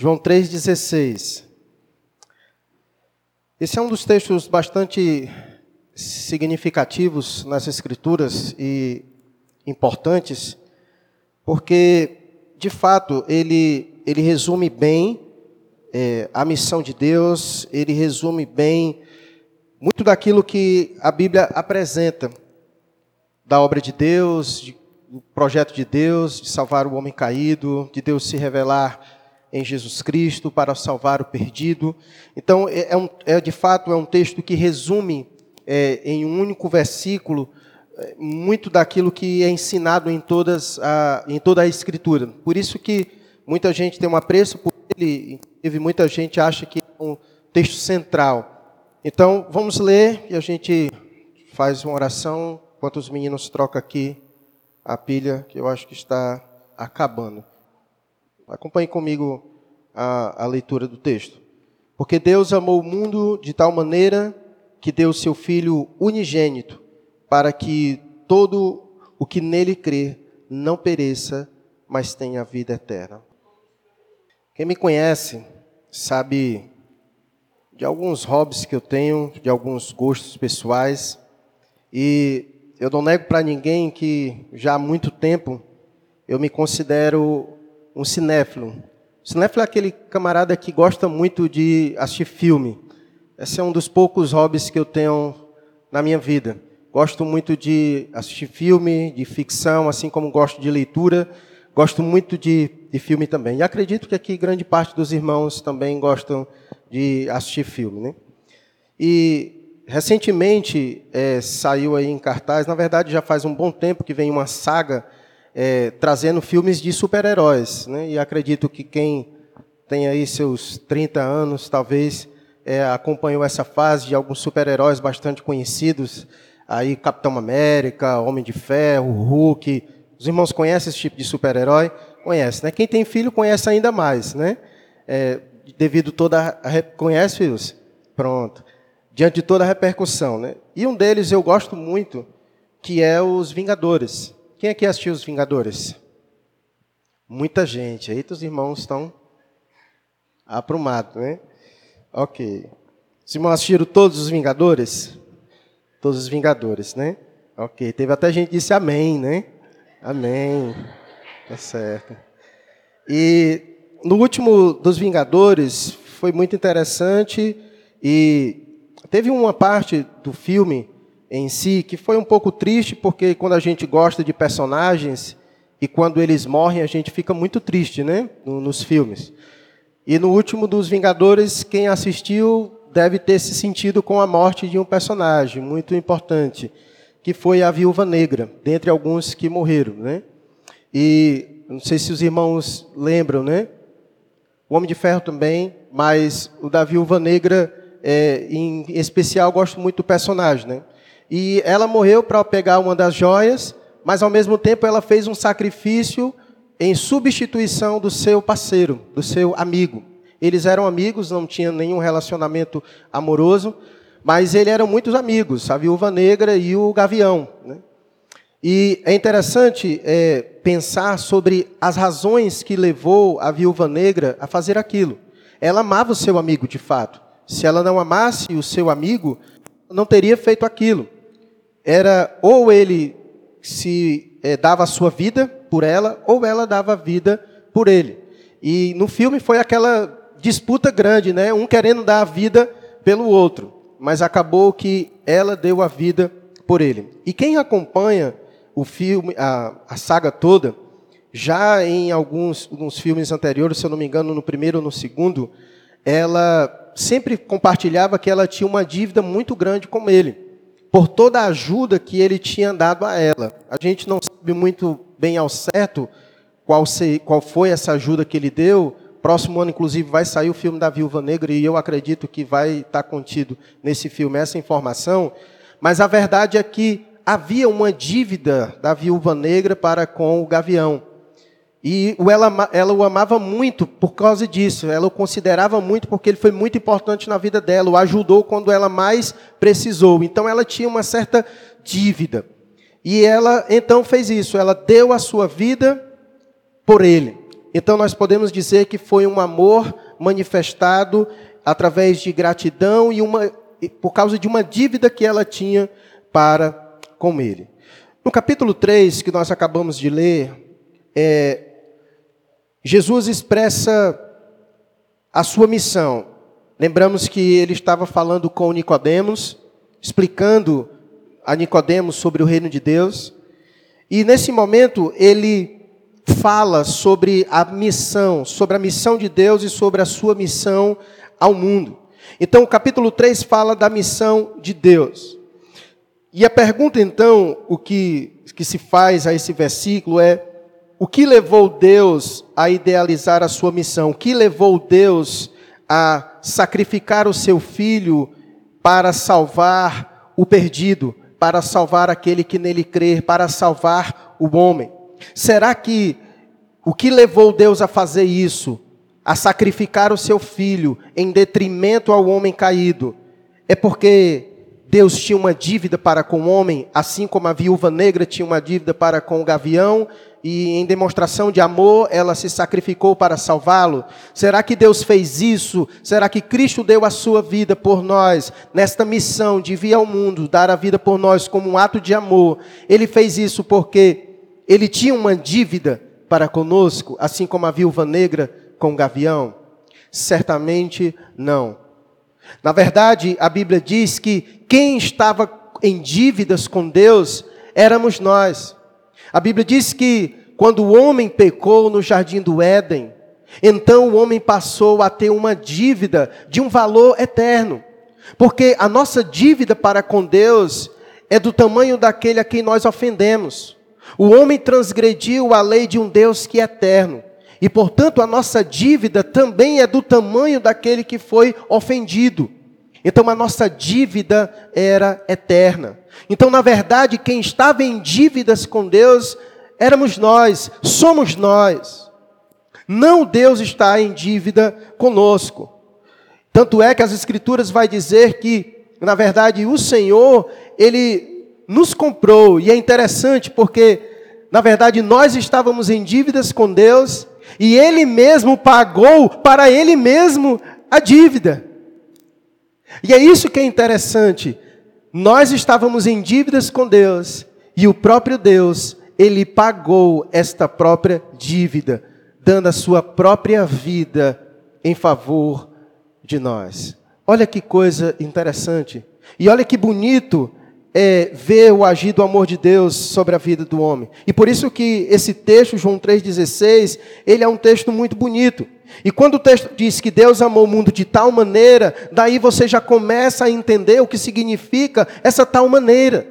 João 3,16. Esse é um dos textos bastante significativos nas Escrituras e importantes, porque, de fato, ele, ele resume bem é, a missão de Deus, ele resume bem muito daquilo que a Bíblia apresenta da obra de Deus, de, do projeto de Deus, de salvar o homem caído, de Deus se revelar em Jesus Cristo para salvar o perdido. Então, é, é, um, é de fato é um texto que resume é, em um único versículo é, muito daquilo que é ensinado em, todas a, em toda a Escritura. Por isso que muita gente tem um apreço por ele, e muita gente acha que é um texto central. Então, vamos ler e a gente faz uma oração enquanto os meninos trocam aqui a pilha, que eu acho que está acabando. Acompanhe comigo a, a leitura do texto. Porque Deus amou o mundo de tal maneira que deu seu Filho unigênito, para que todo o que nele crê não pereça, mas tenha vida eterna. Quem me conhece sabe de alguns hobbies que eu tenho, de alguns gostos pessoais, e eu não nego para ninguém que já há muito tempo eu me considero um cinéfilo. Cinéfilo é aquele camarada que gosta muito de assistir filme. Esse é um dos poucos hobbies que eu tenho na minha vida. Gosto muito de assistir filme, de ficção, assim como gosto de leitura. Gosto muito de, de filme também. E acredito que aqui grande parte dos irmãos também gostam de assistir filme. Né? E recentemente é, saiu aí em cartaz, na verdade já faz um bom tempo que vem uma saga é, trazendo filmes de super-heróis. Né? E acredito que quem tem aí seus 30 anos, talvez, é, acompanhou essa fase de alguns super-heróis bastante conhecidos, aí Capitão América, Homem de Ferro, Hulk. Os irmãos conhecem esse tipo de super-herói? Conhece, né? Quem tem filho conhece ainda mais, né? É, devido toda a... Conhece, filhos? Pronto. Diante de toda a repercussão, né? E um deles eu gosto muito, que é os Vingadores. Quem aqui assistiu Os Vingadores? Muita gente. Aí os irmãos estão aprumados, né? Ok. Os irmãos assistiram todos os Vingadores? Todos os Vingadores, né? Ok. Teve até gente que disse amém, né? Amém. Tá certo. E no último dos Vingadores foi muito interessante e teve uma parte do filme em si, que foi um pouco triste, porque quando a gente gosta de personagens e quando eles morrem, a gente fica muito triste, né? Nos filmes. E no último dos Vingadores, quem assistiu deve ter se sentido com a morte de um personagem muito importante, que foi a Viúva Negra, dentre alguns que morreram, né? E não sei se os irmãos lembram, né? O Homem de Ferro também, mas o da Viúva Negra, é, em especial, gosto muito do personagem, né? E ela morreu para pegar uma das joias, mas ao mesmo tempo ela fez um sacrifício em substituição do seu parceiro, do seu amigo. Eles eram amigos, não tinham nenhum relacionamento amoroso, mas eles eram muitos amigos, a viúva negra e o gavião. Né? E é interessante é, pensar sobre as razões que levou a viúva negra a fazer aquilo. Ela amava o seu amigo de fato. Se ela não amasse o seu amigo, não teria feito aquilo era ou ele se é, dava a sua vida por ela, ou ela dava a vida por ele. E no filme foi aquela disputa grande, né? Um querendo dar a vida pelo outro, mas acabou que ela deu a vida por ele. E quem acompanha o filme, a, a saga toda, já em alguns, alguns filmes anteriores, se eu não me engano, no primeiro ou no segundo, ela sempre compartilhava que ela tinha uma dívida muito grande com ele por toda a ajuda que ele tinha dado a ela. A gente não sabe muito bem ao certo qual, se, qual foi essa ajuda que ele deu. Próximo ano, inclusive, vai sair o filme da Viúva Negra e eu acredito que vai estar contido nesse filme essa informação. Mas a verdade é que havia uma dívida da Viúva Negra para com o Gavião. E ela, ela o amava muito por causa disso. Ela o considerava muito porque ele foi muito importante na vida dela. O ajudou quando ela mais precisou. Então ela tinha uma certa dívida. E ela então fez isso. Ela deu a sua vida por ele. então nós podemos dizer que foi um amor manifestado através de gratidão e uma, por causa de uma dívida que ela tinha para com ele. No capítulo 3, que nós acabamos de ler, é, Jesus expressa a sua missão. Lembramos que ele estava falando com Nicodemos, explicando a Nicodemos sobre o reino de Deus. E nesse momento ele fala sobre a missão, sobre a missão de Deus e sobre a sua missão ao mundo. Então, o capítulo 3 fala da missão de Deus. E a pergunta, então, o que, que se faz a esse versículo é: o que levou Deus a idealizar a sua missão? O que levou Deus a sacrificar o seu filho para salvar o perdido, para salvar aquele que nele crer, para salvar o homem? Será que o que levou Deus a fazer isso, a sacrificar o seu filho em detrimento ao homem caído, é porque Deus tinha uma dívida para com o homem, assim como a viúva negra tinha uma dívida para com o gavião, e em demonstração de amor ela se sacrificou para salvá-lo? Será que Deus fez isso? Será que Cristo deu a sua vida por nós, nesta missão de vir ao mundo, dar a vida por nós como um ato de amor? Ele fez isso porque ele tinha uma dívida para conosco, assim como a viúva negra com o gavião? Certamente não. Na verdade, a Bíblia diz que quem estava em dívidas com Deus éramos nós. A Bíblia diz que quando o homem pecou no jardim do Éden, então o homem passou a ter uma dívida de um valor eterno. Porque a nossa dívida para com Deus é do tamanho daquele a quem nós ofendemos. O homem transgrediu a lei de um Deus que é eterno. E, portanto, a nossa dívida também é do tamanho daquele que foi ofendido. Então, a nossa dívida era eterna. Então, na verdade, quem estava em dívidas com Deus éramos nós, somos nós. Não Deus está em dívida conosco. Tanto é que as Escrituras vai dizer que, na verdade, o Senhor, Ele nos comprou. E é interessante porque, na verdade, nós estávamos em dívidas com Deus e ele mesmo pagou para ele mesmo a dívida. E é isso que é interessante. Nós estávamos em dívidas com Deus e o próprio Deus, ele pagou esta própria dívida, dando a sua própria vida em favor de nós. Olha que coisa interessante. E olha que bonito é, ver o agir do amor de Deus sobre a vida do homem. E por isso que esse texto, João 3,16, ele é um texto muito bonito. E quando o texto diz que Deus amou o mundo de tal maneira, daí você já começa a entender o que significa essa tal maneira.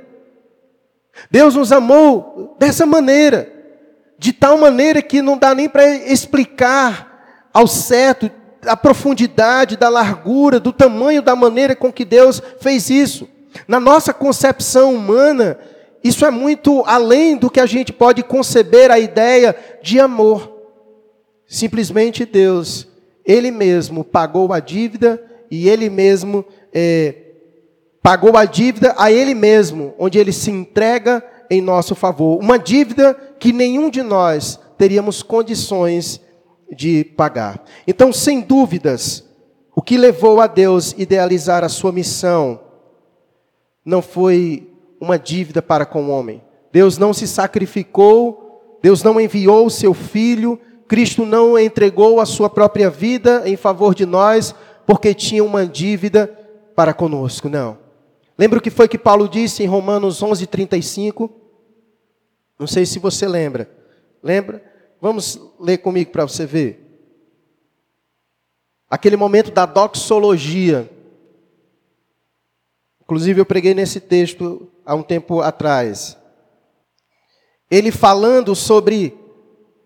Deus nos amou dessa maneira, de tal maneira que não dá nem para explicar ao certo a profundidade da largura, do tamanho da maneira com que Deus fez isso. Na nossa concepção humana, isso é muito além do que a gente pode conceber a ideia de amor. Simplesmente Deus, Ele mesmo pagou a dívida e Ele mesmo é, pagou a dívida a Ele mesmo, onde Ele se entrega em nosso favor. Uma dívida que nenhum de nós teríamos condições de pagar. Então, sem dúvidas, o que levou a Deus idealizar a sua missão não foi uma dívida para com o homem. Deus não se sacrificou, Deus não enviou o seu filho, Cristo não entregou a sua própria vida em favor de nós, porque tinha uma dívida para conosco, não. Lembra o que foi que Paulo disse em Romanos 11:35? Não sei se você lembra. Lembra? Vamos ler comigo para você ver. Aquele momento da doxologia. Inclusive, eu preguei nesse texto há um tempo atrás. Ele falando sobre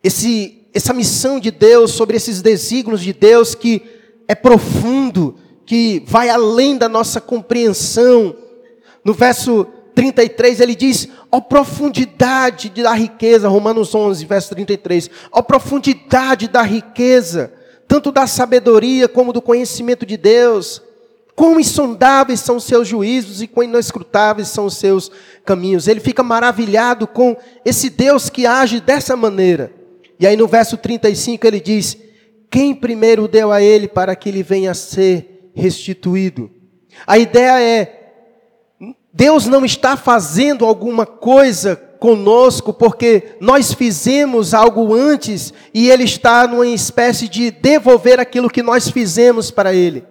esse, essa missão de Deus, sobre esses desígnios de Deus que é profundo, que vai além da nossa compreensão. No verso 33 ele diz: ó profundidade da riqueza, Romanos 11, verso 33, ó profundidade da riqueza, tanto da sabedoria como do conhecimento de Deus Quão insondáveis são os seus juízos e quão inescrutáveis são os seus caminhos. Ele fica maravilhado com esse Deus que age dessa maneira. E aí no verso 35 ele diz: Quem primeiro deu a ele para que ele venha a ser restituído? A ideia é: Deus não está fazendo alguma coisa conosco porque nós fizemos algo antes e Ele está numa espécie de devolver aquilo que nós fizemos para Ele.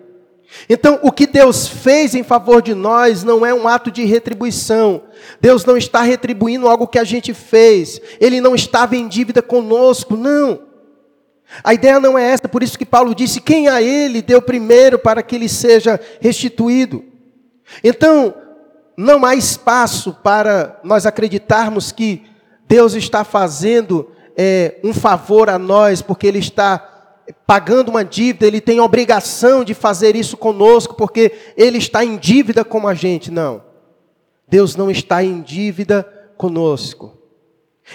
Então, o que Deus fez em favor de nós não é um ato de retribuição. Deus não está retribuindo algo que a gente fez. Ele não estava em dívida conosco, não. A ideia não é essa, por isso que Paulo disse: quem a ele deu primeiro para que ele seja restituído. Então, não há espaço para nós acreditarmos que Deus está fazendo é, um favor a nós, porque Ele está pagando uma dívida, Ele tem obrigação de fazer isso conosco, porque Ele está em dívida com a gente. Não. Deus não está em dívida conosco.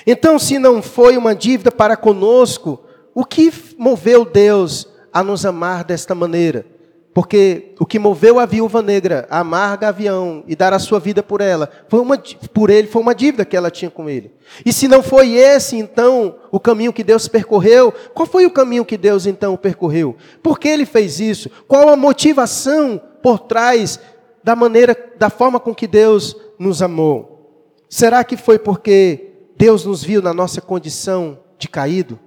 Então, se não foi uma dívida para conosco, o que moveu Deus a nos amar desta maneira? Porque o que moveu a viúva negra a amar Gavião e dar a sua vida por ela, foi uma, por ele, foi uma dívida que ela tinha com ele. E se não foi esse, então, o caminho que Deus percorreu, qual foi o caminho que Deus então percorreu? Por que ele fez isso? Qual a motivação por trás da maneira, da forma com que Deus nos amou? Será que foi porque Deus nos viu na nossa condição de caído?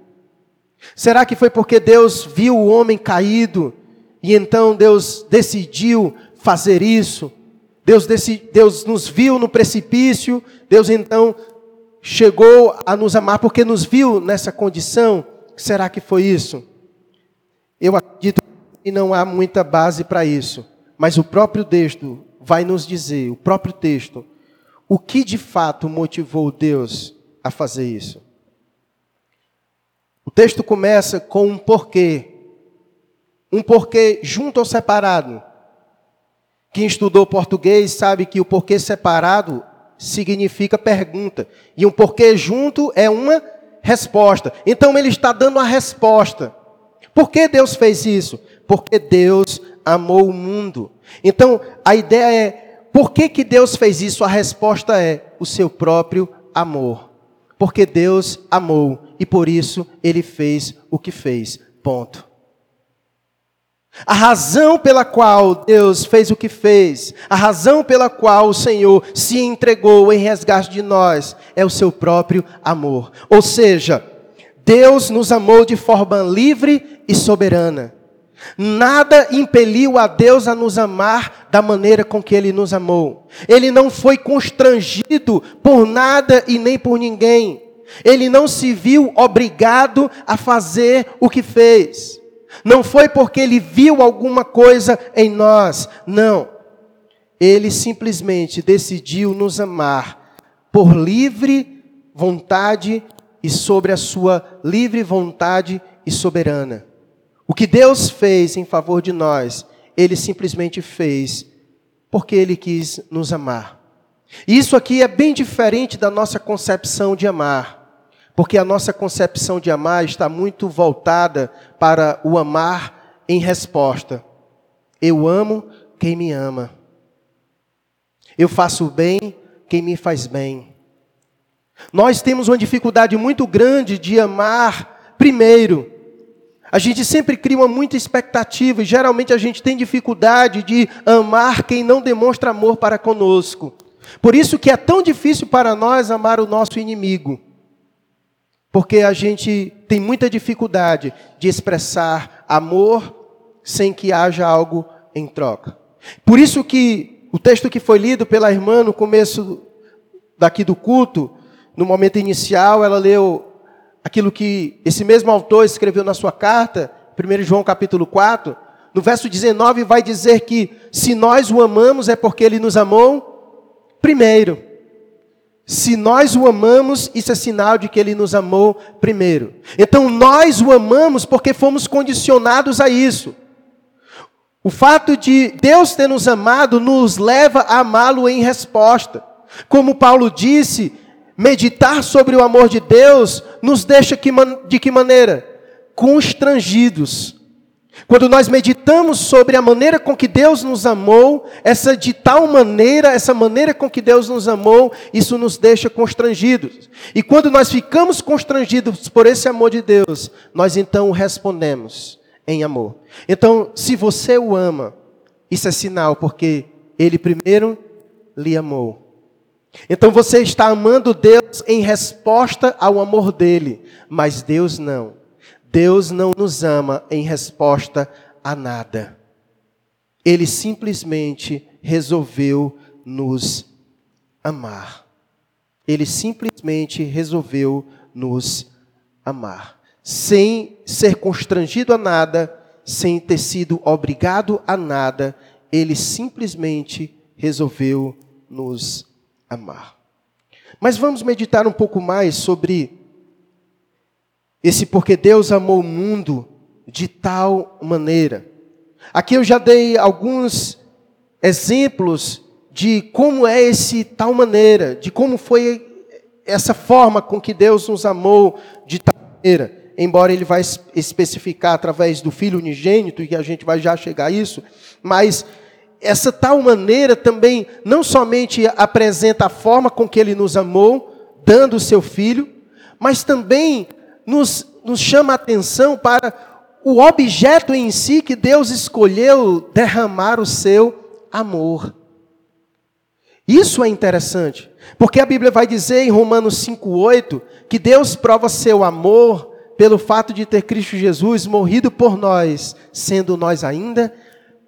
Será que foi porque Deus viu o homem caído e então Deus decidiu fazer isso. Deus, decid, Deus nos viu no precipício. Deus então chegou a nos amar porque nos viu nessa condição. Será que foi isso? Eu acredito que não há muita base para isso. Mas o próprio texto vai nos dizer, o próprio texto, o que de fato motivou Deus a fazer isso. O texto começa com um porquê. Um porquê junto ou separado. Quem estudou português sabe que o porquê separado significa pergunta. E um porquê junto é uma resposta. Então ele está dando a resposta. Por que Deus fez isso? Porque Deus amou o mundo. Então a ideia é: por que, que Deus fez isso? A resposta é o seu próprio amor. Porque Deus amou e por isso ele fez o que fez. Ponto. A razão pela qual Deus fez o que fez, a razão pela qual o Senhor se entregou em resgate de nós, é o seu próprio amor. Ou seja, Deus nos amou de forma livre e soberana. Nada impeliu a Deus a nos amar da maneira com que Ele nos amou. Ele não foi constrangido por nada e nem por ninguém. Ele não se viu obrigado a fazer o que fez. Não foi porque ele viu alguma coisa em nós, não. Ele simplesmente decidiu nos amar por livre vontade e sobre a sua livre vontade e soberana. O que Deus fez em favor de nós, ele simplesmente fez porque ele quis nos amar. Isso aqui é bem diferente da nossa concepção de amar. Porque a nossa concepção de amar está muito voltada para o amar em resposta. Eu amo quem me ama. Eu faço bem quem me faz bem. Nós temos uma dificuldade muito grande de amar primeiro. A gente sempre cria uma muita expectativa e geralmente a gente tem dificuldade de amar quem não demonstra amor para conosco. Por isso que é tão difícil para nós amar o nosso inimigo. Porque a gente tem muita dificuldade de expressar amor sem que haja algo em troca. Por isso que o texto que foi lido pela irmã no começo daqui do culto, no momento inicial, ela leu aquilo que esse mesmo autor escreveu na sua carta, 1 João capítulo 4, no verso 19 vai dizer que se nós o amamos é porque ele nos amou primeiro. Se nós o amamos, isso é sinal de que ele nos amou primeiro. Então nós o amamos porque fomos condicionados a isso. O fato de Deus ter nos amado nos leva a amá-lo em resposta. Como Paulo disse, meditar sobre o amor de Deus nos deixa de que maneira? Constrangidos. Quando nós meditamos sobre a maneira com que Deus nos amou, essa de tal maneira, essa maneira com que Deus nos amou, isso nos deixa constrangidos. E quando nós ficamos constrangidos por esse amor de Deus, nós então respondemos em amor. Então, se você o ama, isso é sinal, porque ele primeiro lhe amou. Então você está amando Deus em resposta ao amor dele, mas Deus não. Deus não nos ama em resposta a nada. Ele simplesmente resolveu nos amar. Ele simplesmente resolveu nos amar. Sem ser constrangido a nada, sem ter sido obrigado a nada, ele simplesmente resolveu nos amar. Mas vamos meditar um pouco mais sobre esse porque Deus amou o mundo de tal maneira. Aqui eu já dei alguns exemplos de como é esse tal maneira, de como foi essa forma com que Deus nos amou de tal maneira. Embora ele vai especificar através do Filho unigênito, e a gente vai já chegar a isso, mas essa tal maneira também não somente apresenta a forma com que ele nos amou, dando o seu filho, mas também nos, nos chama a atenção para o objeto em si que Deus escolheu derramar o seu amor. Isso é interessante, porque a Bíblia vai dizer em Romanos 5,8 que Deus prova seu amor pelo fato de ter Cristo Jesus morrido por nós, sendo nós ainda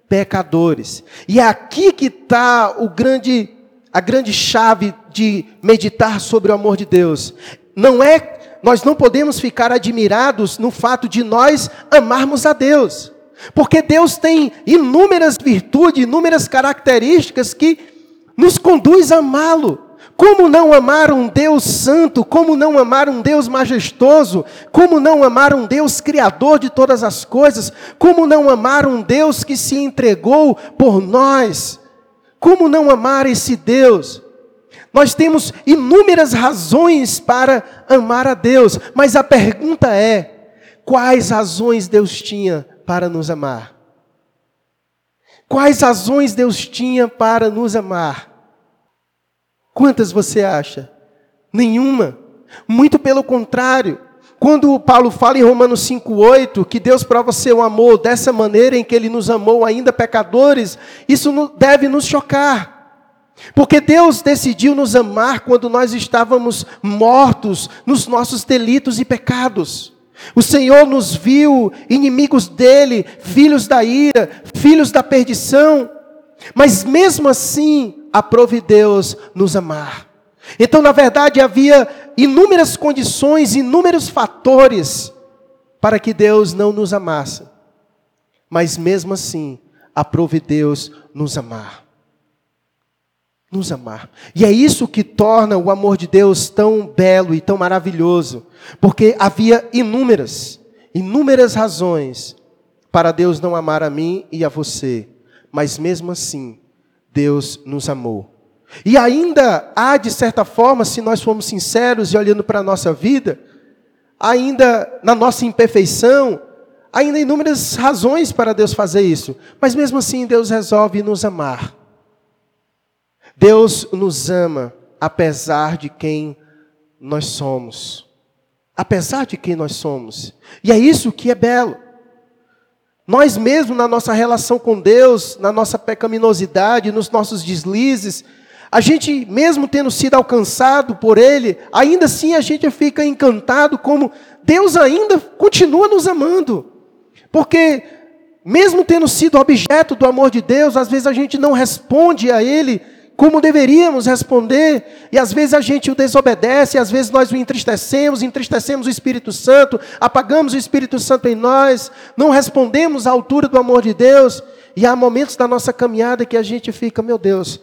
pecadores. E é aqui que está grande, a grande chave de meditar sobre o amor de Deus. Não é nós não podemos ficar admirados no fato de nós amarmos a Deus. Porque Deus tem inúmeras virtudes, inúmeras características que nos conduz a amá-lo. Como não amar um Deus santo? Como não amar um Deus majestoso? Como não amar um Deus criador de todas as coisas? Como não amar um Deus que se entregou por nós? Como não amar esse Deus? Nós temos inúmeras razões para amar a Deus, mas a pergunta é: quais razões Deus tinha para nos amar? Quais razões Deus tinha para nos amar? Quantas você acha? Nenhuma. Muito pelo contrário. Quando Paulo fala em Romanos 5,8 que Deus prova seu amor dessa maneira em que ele nos amou ainda pecadores, isso deve nos chocar. Porque Deus decidiu nos amar quando nós estávamos mortos nos nossos delitos e pecados. O Senhor nos viu inimigos dele, filhos da ira, filhos da perdição. Mas mesmo assim, aprove Deus nos amar. Então, na verdade, havia inúmeras condições, inúmeros fatores para que Deus não nos amasse. Mas mesmo assim, aprove Deus nos amar nos amar. E é isso que torna o amor de Deus tão belo e tão maravilhoso, porque havia inúmeras, inúmeras razões para Deus não amar a mim e a você, mas mesmo assim, Deus nos amou. E ainda há, de certa forma, se nós formos sinceros e olhando para a nossa vida, ainda na nossa imperfeição, ainda inúmeras razões para Deus fazer isso, mas mesmo assim Deus resolve nos amar. Deus nos ama apesar de quem nós somos. Apesar de quem nós somos. E é isso que é belo. Nós mesmos, na nossa relação com Deus, na nossa pecaminosidade, nos nossos deslizes, a gente, mesmo tendo sido alcançado por Ele, ainda assim a gente fica encantado como Deus ainda continua nos amando. Porque, mesmo tendo sido objeto do amor de Deus, às vezes a gente não responde a Ele como deveríamos responder, e às vezes a gente o desobedece, às vezes nós o entristecemos, entristecemos o Espírito Santo, apagamos o Espírito Santo em nós, não respondemos à altura do amor de Deus, e há momentos da nossa caminhada que a gente fica, meu Deus,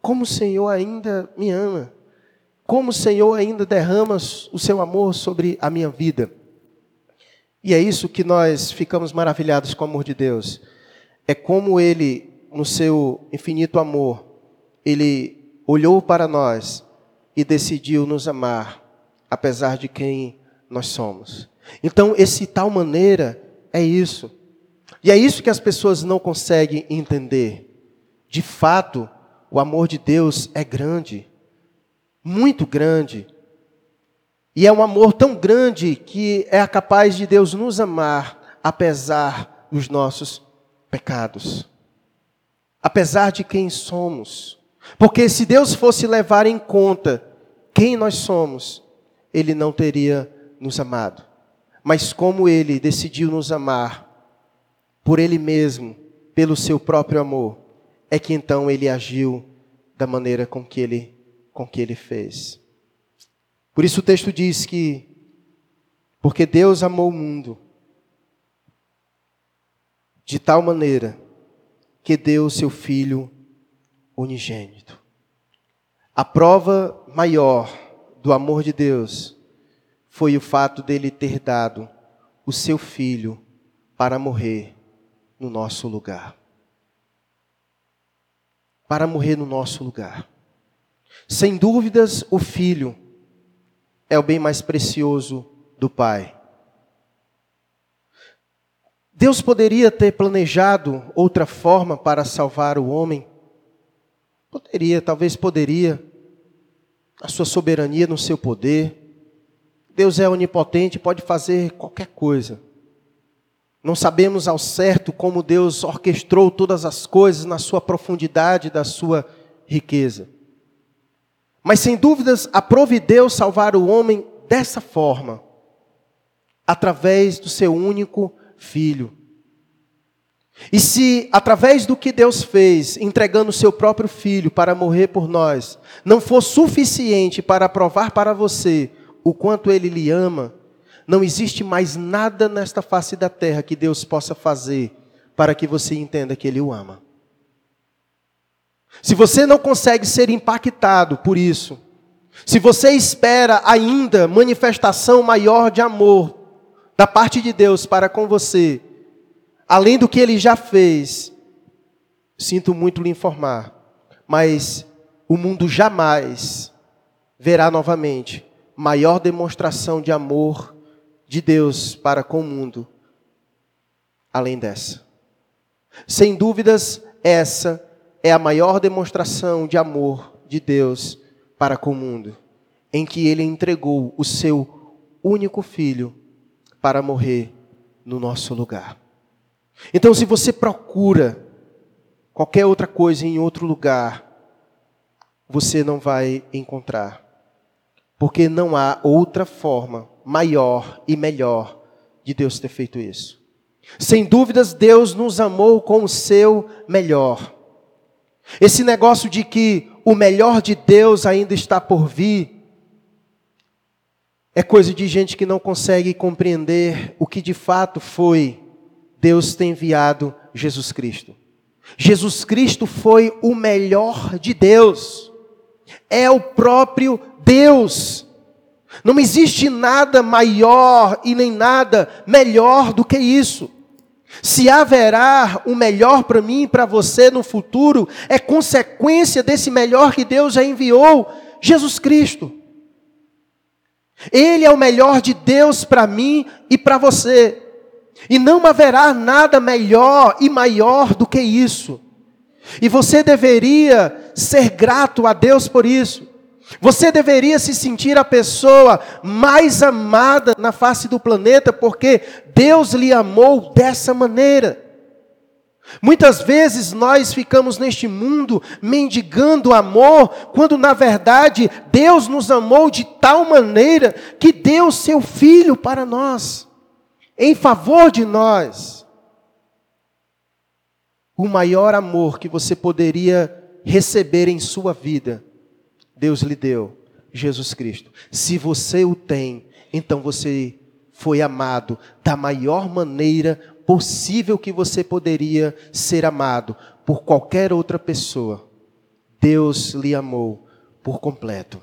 como o Senhor ainda me ama, como o Senhor ainda derrama o seu amor sobre a minha vida. E é isso que nós ficamos maravilhados com o amor de Deus. É como Ele, no seu infinito amor, ele olhou para nós e decidiu nos amar, apesar de quem nós somos. Então, esse tal maneira é isso. E é isso que as pessoas não conseguem entender. De fato, o amor de Deus é grande, muito grande. E é um amor tão grande que é capaz de Deus nos amar apesar dos nossos pecados. Apesar de quem somos. Porque se Deus fosse levar em conta quem nós somos, Ele não teria nos amado. Mas como Ele decidiu nos amar, por Ele mesmo, pelo seu próprio amor, é que então Ele agiu da maneira com que Ele, com que ele fez. Por isso o texto diz que, porque Deus amou o mundo de tal maneira que deu o seu Filho unigênito. A prova maior do amor de Deus foi o fato dele ter dado o seu Filho para morrer no nosso lugar. Para morrer no nosso lugar. Sem dúvidas, o Filho é o bem mais precioso do Pai. Deus poderia ter planejado outra forma para salvar o homem? Poderia, talvez poderia. A sua soberania no seu poder. Deus é onipotente, pode fazer qualquer coisa. Não sabemos ao certo como Deus orquestrou todas as coisas na sua profundidade, da sua riqueza. Mas sem dúvidas, aprove Deus salvar o homem dessa forma, através do seu único filho. E se, através do que Deus fez, entregando o seu próprio filho para morrer por nós, não for suficiente para provar para você o quanto ele lhe ama, não existe mais nada nesta face da terra que Deus possa fazer para que você entenda que ele o ama. Se você não consegue ser impactado por isso, se você espera ainda manifestação maior de amor da parte de Deus para com você, além do que ele já fez, sinto muito lhe informar, mas o mundo jamais verá novamente maior demonstração de amor de Deus para com o mundo além dessa. Sem dúvidas, essa é a maior demonstração de amor de Deus para com o mundo, em que ele entregou o seu único filho para morrer no nosso lugar. Então, se você procura qualquer outra coisa em outro lugar, você não vai encontrar. Porque não há outra forma maior e melhor de Deus ter feito isso. Sem dúvidas, Deus nos amou com o seu melhor. Esse negócio de que o melhor de Deus ainda está por vir, é coisa de gente que não consegue compreender o que de fato foi Deus ter enviado Jesus Cristo. Jesus Cristo foi o melhor de Deus, é o próprio Deus. Não existe nada maior e nem nada melhor do que isso. Se haverá o melhor para mim e para você no futuro, é consequência desse melhor que Deus já enviou, Jesus Cristo. Ele é o melhor de Deus para mim e para você. E não haverá nada melhor e maior do que isso. E você deveria ser grato a Deus por isso. Você deveria se sentir a pessoa mais amada na face do planeta, porque Deus lhe amou dessa maneira. Muitas vezes nós ficamos neste mundo mendigando amor, quando na verdade Deus nos amou de tal maneira que deu seu Filho para nós, em favor de nós. O maior amor que você poderia receber em sua vida Deus lhe deu Jesus Cristo. Se você o tem, então você foi amado da maior maneira possível que você poderia ser amado por qualquer outra pessoa. Deus lhe amou por completo.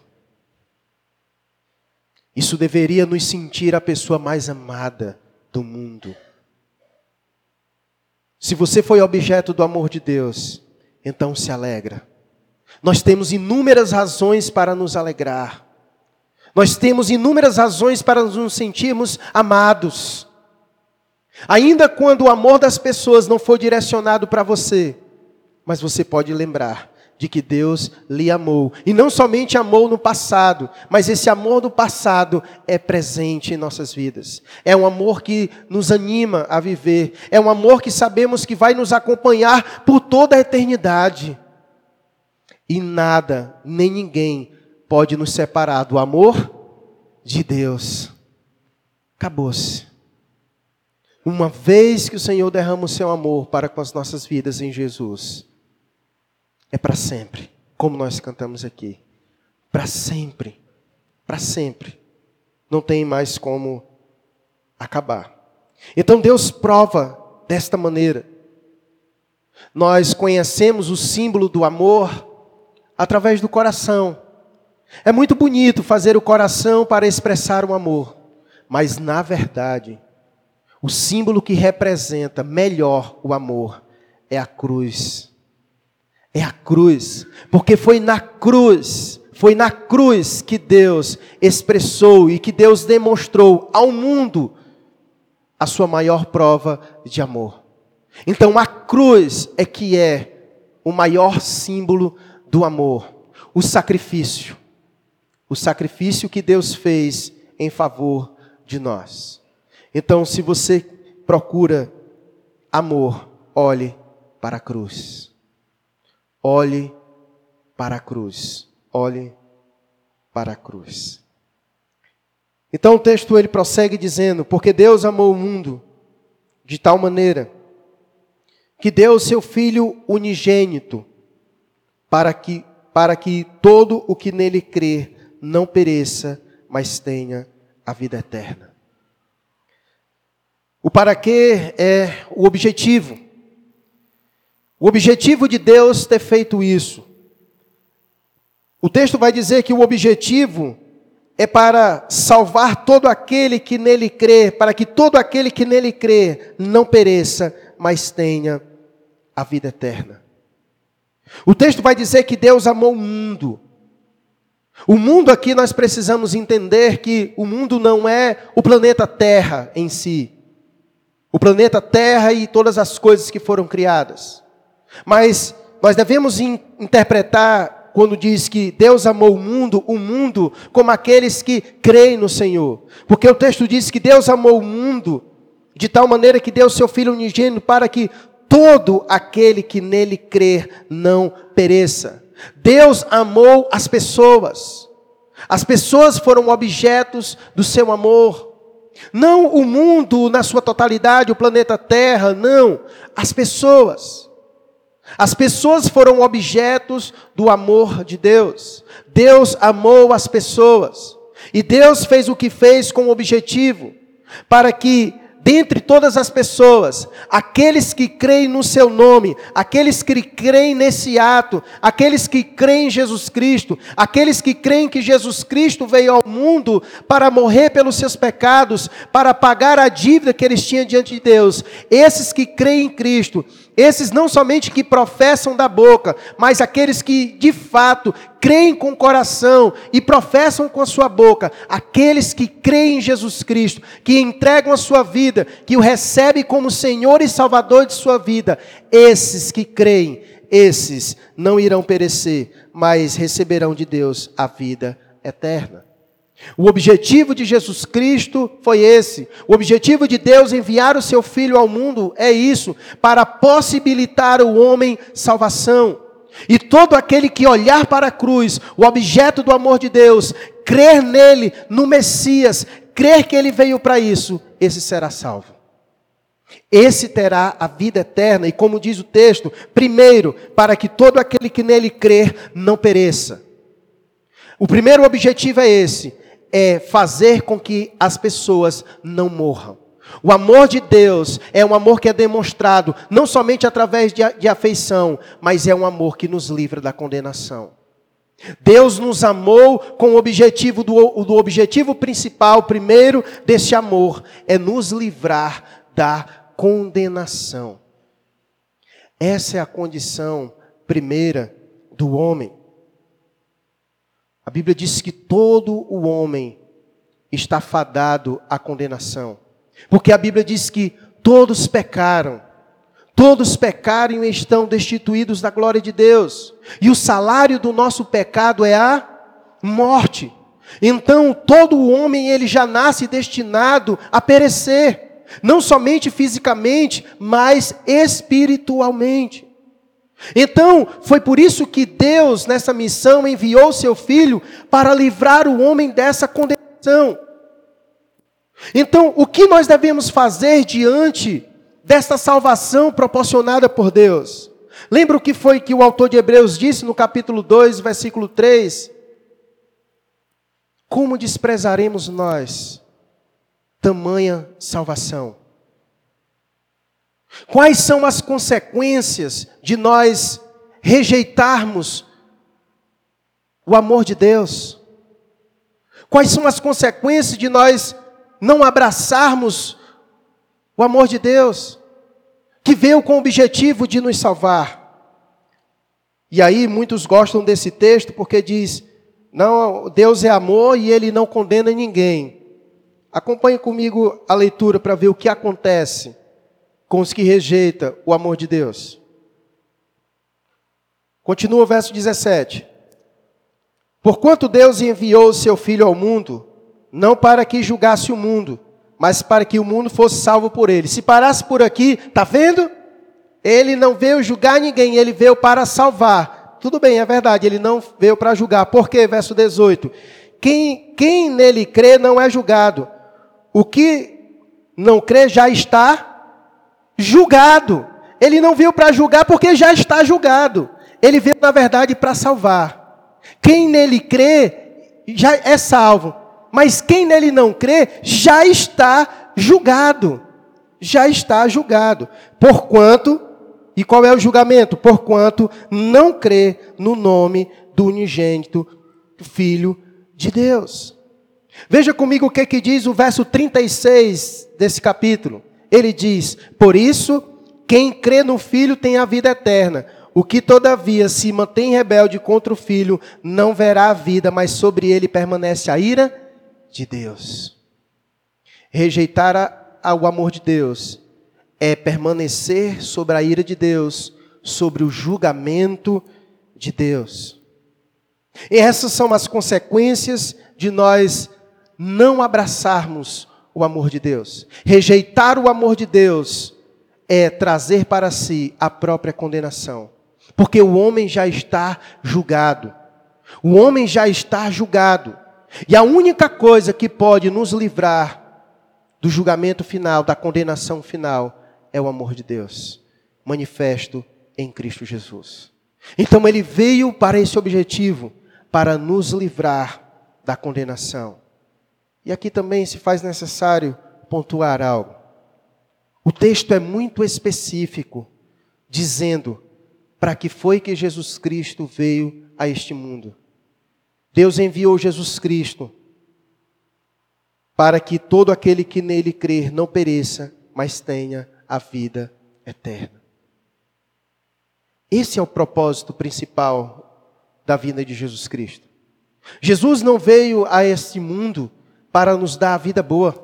Isso deveria nos sentir a pessoa mais amada do mundo. Se você foi objeto do amor de Deus, então se alegra. Nós temos inúmeras razões para nos alegrar. Nós temos inúmeras razões para nos sentirmos amados. Ainda quando o amor das pessoas não for direcionado para você, mas você pode lembrar de que Deus lhe amou. E não somente amou no passado, mas esse amor do passado é presente em nossas vidas. É um amor que nos anima a viver. É um amor que sabemos que vai nos acompanhar por toda a eternidade. E nada, nem ninguém pode nos separar do amor de Deus. Acabou-se. Uma vez que o Senhor derrama o seu amor para com as nossas vidas em Jesus, é para sempre, como nós cantamos aqui. Para sempre. Para sempre. Não tem mais como acabar. Então Deus prova desta maneira. Nós conhecemos o símbolo do amor através do coração. É muito bonito fazer o coração para expressar o amor, mas na verdade, o símbolo que representa melhor o amor é a cruz. É a cruz, porque foi na cruz, foi na cruz que Deus expressou e que Deus demonstrou ao mundo a sua maior prova de amor. Então a cruz é que é o maior símbolo do amor, o sacrifício. O sacrifício que Deus fez em favor de nós. Então, se você procura amor, olhe para a cruz. Olhe para a cruz. Olhe para a cruz. Então o texto ele prossegue dizendo: Porque Deus amou o mundo de tal maneira que deu o seu filho unigênito para que para que todo o que nele crer não pereça, mas tenha a vida eterna. O para quê é o objetivo. O objetivo de Deus ter feito isso. O texto vai dizer que o objetivo é para salvar todo aquele que nele crê, para que todo aquele que nele crê não pereça, mas tenha a vida eterna. O texto vai dizer que Deus amou o mundo. O mundo aqui nós precisamos entender que o mundo não é o planeta Terra em si. O planeta Terra e todas as coisas que foram criadas. Mas nós devemos in interpretar quando diz que Deus amou o mundo, o mundo como aqueles que creem no Senhor. Porque o texto diz que Deus amou o mundo de tal maneira que deu seu Filho unigênito para que todo aquele que nele crer não pereça. Deus amou as pessoas. As pessoas foram objetos do seu amor. Não o mundo na sua totalidade, o planeta Terra, não. As pessoas. As pessoas foram objetos do amor de Deus. Deus amou as pessoas. E Deus fez o que fez com o objetivo para que dentre todas as pessoas, aqueles que creem no seu nome, aqueles que creem nesse ato, aqueles que creem em Jesus Cristo, aqueles que creem que Jesus Cristo veio ao mundo para morrer pelos seus pecados, para pagar a dívida que eles tinham diante de Deus, esses que creem em Cristo, esses não somente que professam da boca, mas aqueles que de fato creem com o coração e professam com a sua boca, aqueles que creem em Jesus Cristo, que entregam a sua vida, que o recebem como Senhor e Salvador de sua vida, esses que creem, esses não irão perecer, mas receberão de Deus a vida eterna. O objetivo de Jesus Cristo foi esse. O objetivo de Deus enviar o seu Filho ao mundo é isso, para possibilitar o homem salvação. E todo aquele que olhar para a cruz, o objeto do amor de Deus, crer nele, no Messias, crer que ele veio para isso, esse será salvo. Esse terá a vida eterna, e como diz o texto, primeiro, para que todo aquele que nele crer não pereça. O primeiro objetivo é esse: é fazer com que as pessoas não morram. O amor de Deus é um amor que é demonstrado não somente através de, de afeição, mas é um amor que nos livra da condenação. Deus nos amou com o objetivo do, do objetivo principal, primeiro desse amor, é nos livrar da condenação. Essa é a condição primeira do homem. A Bíblia diz que todo o homem está fadado à condenação. Porque a Bíblia diz que todos pecaram. Todos pecaram e estão destituídos da glória de Deus. E o salário do nosso pecado é a morte. Então, todo homem ele já nasce destinado a perecer, não somente fisicamente, mas espiritualmente. Então, foi por isso que Deus, nessa missão, enviou seu filho para livrar o homem dessa condenação. Então, o que nós devemos fazer diante desta salvação proporcionada por Deus? Lembra o que foi que o autor de Hebreus disse no capítulo 2, versículo 3? Como desprezaremos nós tamanha salvação? Quais são as consequências de nós rejeitarmos o amor de Deus? Quais são as consequências de nós não abraçarmos o amor de Deus, que veio com o objetivo de nos salvar? E aí muitos gostam desse texto porque diz: não, Deus é amor e ele não condena ninguém. Acompanhe comigo a leitura para ver o que acontece com os que rejeitam o amor de Deus. Continua o verso 17. Porquanto Deus enviou o seu Filho ao mundo, não para que julgasse o mundo, mas para que o mundo fosse salvo por ele. Se parasse por aqui, tá vendo? Ele não veio julgar ninguém, ele veio para salvar. Tudo bem, é verdade, ele não veio para julgar. Por quê? Verso 18. Quem, quem nele crê não é julgado. O que não crê já está julgado. Ele não veio para julgar porque já está julgado. Ele veio, na verdade, para salvar. Quem nele crê já é salvo. Mas quem nele não crê já está julgado. Já está julgado. Porquanto, e qual é o julgamento? Porquanto não crê no nome do unigênito Filho de Deus. Veja comigo o que, que diz o verso 36 desse capítulo. Ele diz: Por isso, quem crê no Filho tem a vida eterna. O que, todavia, se mantém rebelde contra o Filho, não verá a vida, mas sobre ele permanece a ira de Deus. Rejeitar o amor de Deus é permanecer sobre a ira de Deus, sobre o julgamento de Deus. E essas são as consequências de nós não abraçarmos o amor de Deus. Rejeitar o amor de Deus é trazer para si a própria condenação. Porque o homem já está julgado. O homem já está julgado. E a única coisa que pode nos livrar do julgamento final, da condenação final, é o amor de Deus, manifesto em Cristo Jesus. Então ele veio para esse objetivo, para nos livrar da condenação. E aqui também se faz necessário pontuar algo. O texto é muito específico, dizendo para que foi que Jesus Cristo veio a este mundo. Deus enviou Jesus Cristo para que todo aquele que nele crer não pereça, mas tenha a vida eterna. Esse é o propósito principal da vinda de Jesus Cristo. Jesus não veio a este mundo para nos dar a vida boa.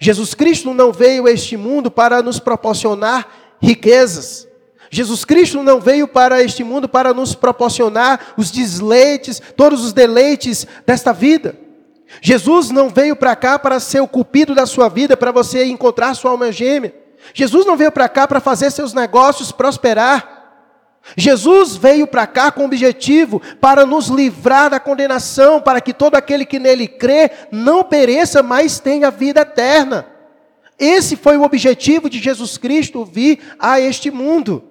Jesus Cristo não veio a este mundo para nos proporcionar riquezas. Jesus Cristo não veio para este mundo para nos proporcionar os desleites, todos os deleites desta vida. Jesus não veio para cá para ser o cupido da sua vida, para você encontrar sua alma gêmea. Jesus não veio para cá para fazer seus negócios prosperar. Jesus veio para cá com o objetivo para nos livrar da condenação, para que todo aquele que nele crê não pereça, mas tenha vida eterna. Esse foi o objetivo de Jesus Cristo vir a este mundo.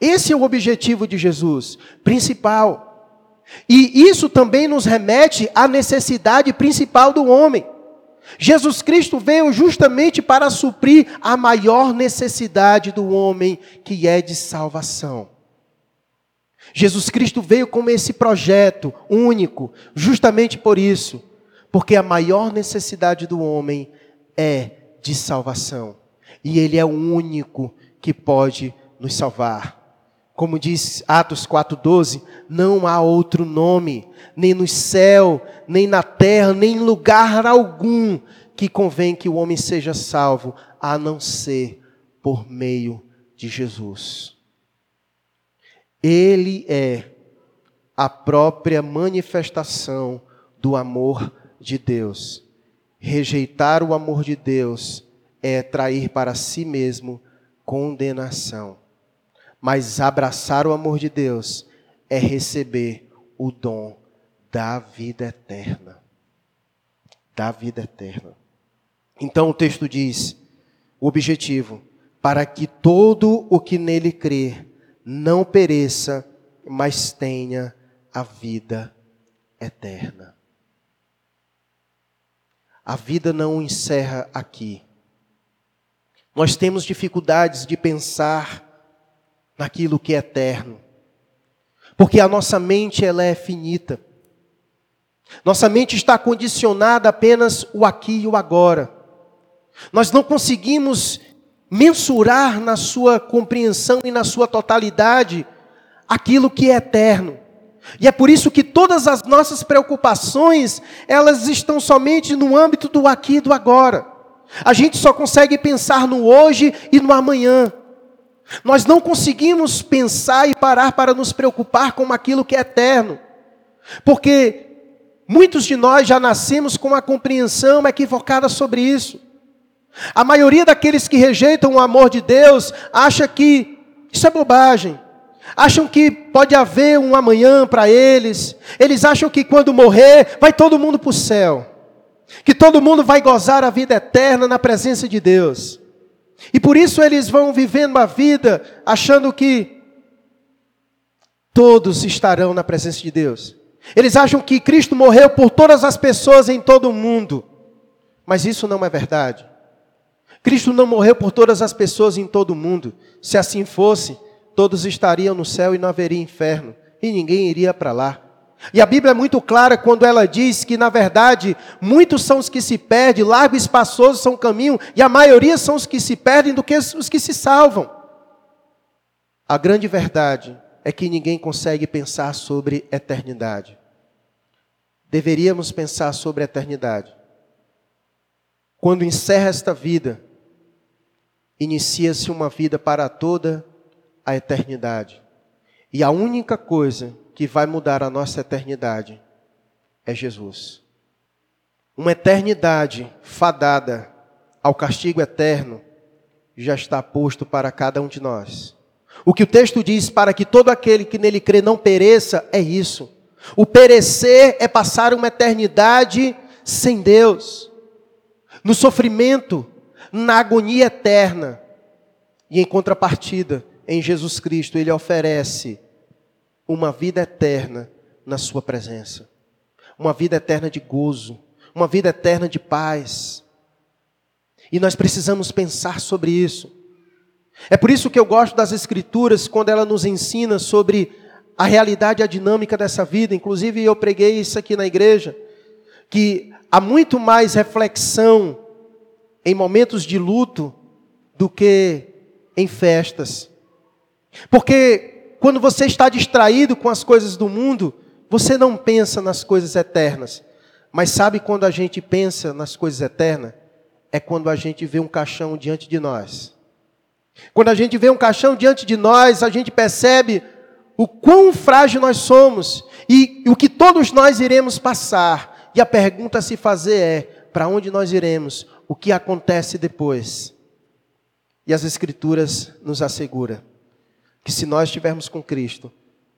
Esse é o objetivo de Jesus, principal. E isso também nos remete à necessidade principal do homem. Jesus Cristo veio justamente para suprir a maior necessidade do homem, que é de salvação. Jesus Cristo veio com esse projeto único, justamente por isso, porque a maior necessidade do homem é de salvação, e Ele é o único que pode nos salvar. Como diz Atos 4,12, não há outro nome, nem no céu, nem na terra, nem em lugar algum, que convém que o homem seja salvo, a não ser por meio de Jesus. Ele é a própria manifestação do amor de Deus. Rejeitar o amor de Deus é trair para si mesmo condenação. Mas abraçar o amor de Deus é receber o dom da vida eterna. Da vida eterna. Então o texto diz: o objetivo, para que todo o que nele crer não pereça, mas tenha a vida eterna. A vida não encerra aqui. Nós temos dificuldades de pensar naquilo que é eterno. Porque a nossa mente ela é finita. Nossa mente está condicionada apenas o aqui e o agora. Nós não conseguimos mensurar na sua compreensão e na sua totalidade aquilo que é eterno. E é por isso que todas as nossas preocupações, elas estão somente no âmbito do aqui e do agora. A gente só consegue pensar no hoje e no amanhã. Nós não conseguimos pensar e parar para nos preocupar com aquilo que é eterno. Porque muitos de nós já nascemos com uma compreensão equivocada sobre isso. A maioria daqueles que rejeitam o amor de Deus acha que isso é bobagem. Acham que pode haver um amanhã para eles. Eles acham que quando morrer, vai todo mundo para o céu. Que todo mundo vai gozar a vida eterna na presença de Deus. E por isso eles vão vivendo uma vida achando que todos estarão na presença de Deus. Eles acham que Cristo morreu por todas as pessoas em todo o mundo. Mas isso não é verdade. Cristo não morreu por todas as pessoas em todo o mundo. Se assim fosse, todos estariam no céu e não haveria inferno, e ninguém iria para lá. E a Bíblia é muito clara quando ela diz que, na verdade, muitos são os que se perdem, largo e espaçoso são o caminho, e a maioria são os que se perdem do que os que se salvam. A grande verdade é que ninguém consegue pensar sobre eternidade. Deveríamos pensar sobre eternidade. Quando encerra esta vida, inicia-se uma vida para toda a eternidade. E a única coisa que vai mudar a nossa eternidade é Jesus. Uma eternidade fadada ao castigo eterno já está posto para cada um de nós. O que o texto diz para que todo aquele que nele crê não pereça é isso. O perecer é passar uma eternidade sem Deus, no sofrimento, na agonia eterna. E em contrapartida, em Jesus Cristo, Ele oferece uma vida eterna na Sua presença, uma vida eterna de gozo, uma vida eterna de paz. E nós precisamos pensar sobre isso. É por isso que eu gosto das Escrituras, quando ela nos ensina sobre a realidade, a dinâmica dessa vida. Inclusive, eu preguei isso aqui na igreja, que há muito mais reflexão em momentos de luto do que em festas. Porque quando você está distraído com as coisas do mundo, você não pensa nas coisas eternas. Mas sabe quando a gente pensa nas coisas eternas? É quando a gente vê um caixão diante de nós. Quando a gente vê um caixão diante de nós, a gente percebe o quão frágil nós somos e o que todos nós iremos passar. E a pergunta a se fazer é: para onde nós iremos? O que acontece depois? E as Escrituras nos assegura que se nós estivermos com Cristo,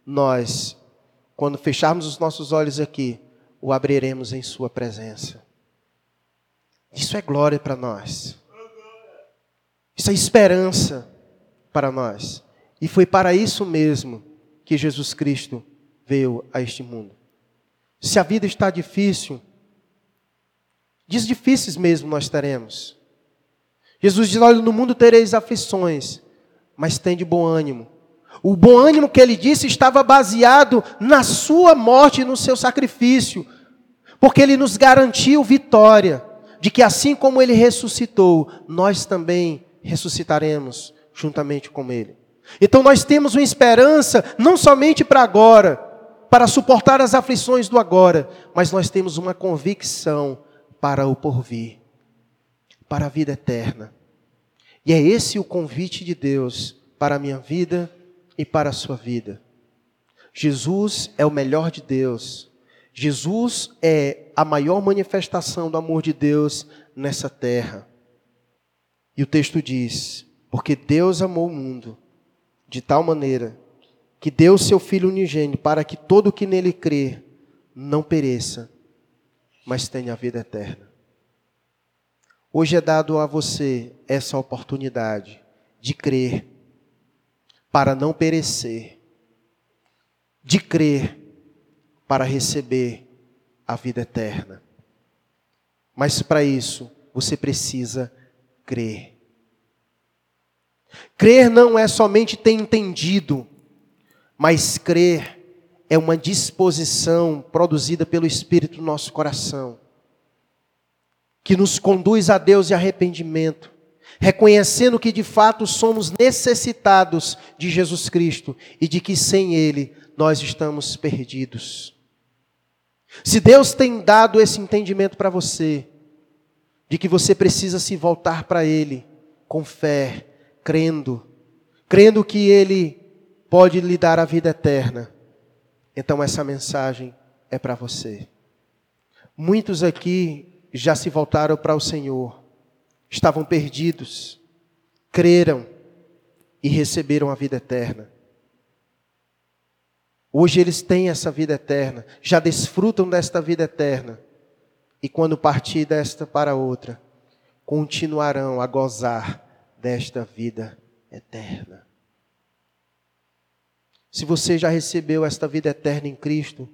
nós, quando fecharmos os nossos olhos aqui, o abriremos em Sua presença. Isso é glória para nós. Isso é esperança para nós. E foi para isso mesmo que Jesus Cristo veio a este mundo. Se a vida está difícil, dias difíceis mesmo nós teremos. Jesus diz: Olha, no mundo tereis aflições, mas tem de bom ânimo. O bom ânimo que ele disse estava baseado na sua morte e no seu sacrifício, porque ele nos garantiu vitória, de que assim como ele ressuscitou, nós também ressuscitaremos juntamente com ele. Então nós temos uma esperança não somente para agora, para suportar as aflições do agora, mas nós temos uma convicção para o porvir para a vida eterna. E é esse o convite de Deus para a minha vida e para a sua vida. Jesus é o melhor de Deus. Jesus é a maior manifestação do amor de Deus nessa terra. E o texto diz: Porque Deus amou o mundo de tal maneira que deu seu Filho unigênito para que todo o que nele crê não pereça, mas tenha a vida eterna. Hoje é dado a você essa oportunidade de crer para não perecer, de crer para receber a vida eterna. Mas para isso, você precisa crer. Crer não é somente ter entendido, mas crer é uma disposição produzida pelo Espírito no nosso coração, que nos conduz a Deus e arrependimento, reconhecendo que de fato somos necessitados de Jesus Cristo e de que sem Ele nós estamos perdidos. Se Deus tem dado esse entendimento para você, de que você precisa se voltar para Ele com fé, crendo, crendo que Ele pode lhe dar a vida eterna, então essa mensagem é para você. Muitos aqui já se voltaram para o Senhor, estavam perdidos, creram e receberam a vida eterna. Hoje eles têm essa vida eterna, já desfrutam desta vida eterna. E quando partir desta para outra, continuarão a gozar desta vida eterna. Se você já recebeu esta vida eterna em Cristo,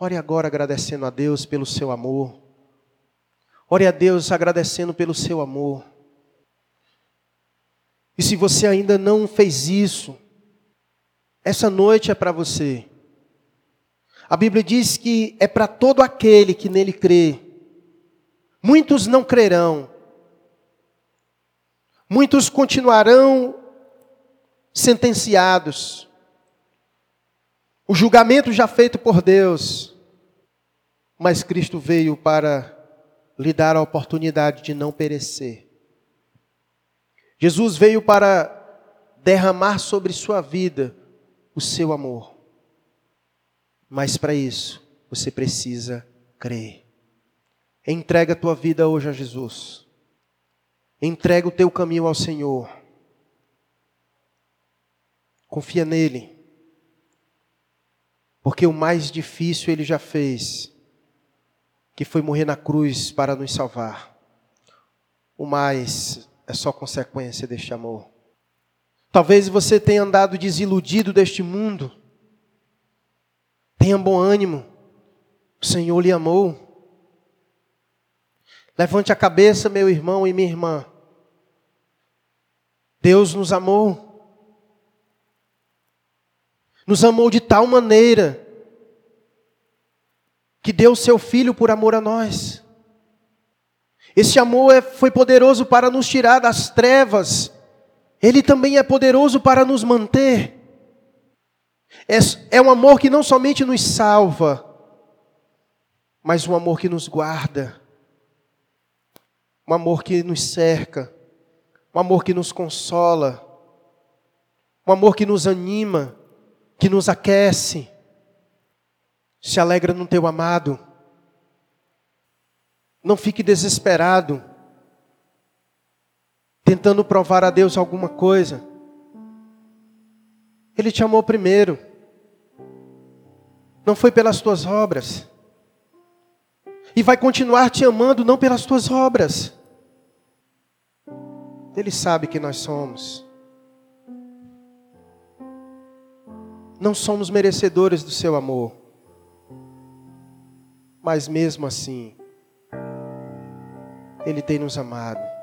ore agora agradecendo a Deus pelo seu amor. Ore a Deus agradecendo pelo seu amor. E se você ainda não fez isso, essa noite é para você. A Bíblia diz que é para todo aquele que nele crê. Muitos não crerão. Muitos continuarão sentenciados. O julgamento já feito por Deus. Mas Cristo veio para lhe dar a oportunidade de não perecer. Jesus veio para derramar sobre sua vida o seu amor. Mas para isso, você precisa crer. Entrega a tua vida hoje a Jesus. Entrega o teu caminho ao Senhor. Confia nele. Porque o mais difícil ele já fez, que foi morrer na cruz para nos salvar. O mais é só consequência deste amor. Talvez você tenha andado desiludido deste mundo Tenha bom ânimo. O Senhor lhe amou. Levante a cabeça, meu irmão e minha irmã. Deus nos amou. Nos amou de tal maneira que deu seu filho por amor a nós. Esse amor é, foi poderoso para nos tirar das trevas, ele também é poderoso para nos manter. É, é um amor que não somente nos salva, mas um amor que nos guarda, um amor que nos cerca, um amor que nos consola, um amor que nos anima, que nos aquece. Se alegra no teu amado. Não fique desesperado, tentando provar a Deus alguma coisa. Ele te amou primeiro. Não foi pelas tuas obras. E vai continuar te amando não pelas tuas obras. Ele sabe que nós somos. Não somos merecedores do seu amor. Mas mesmo assim, Ele tem nos amado.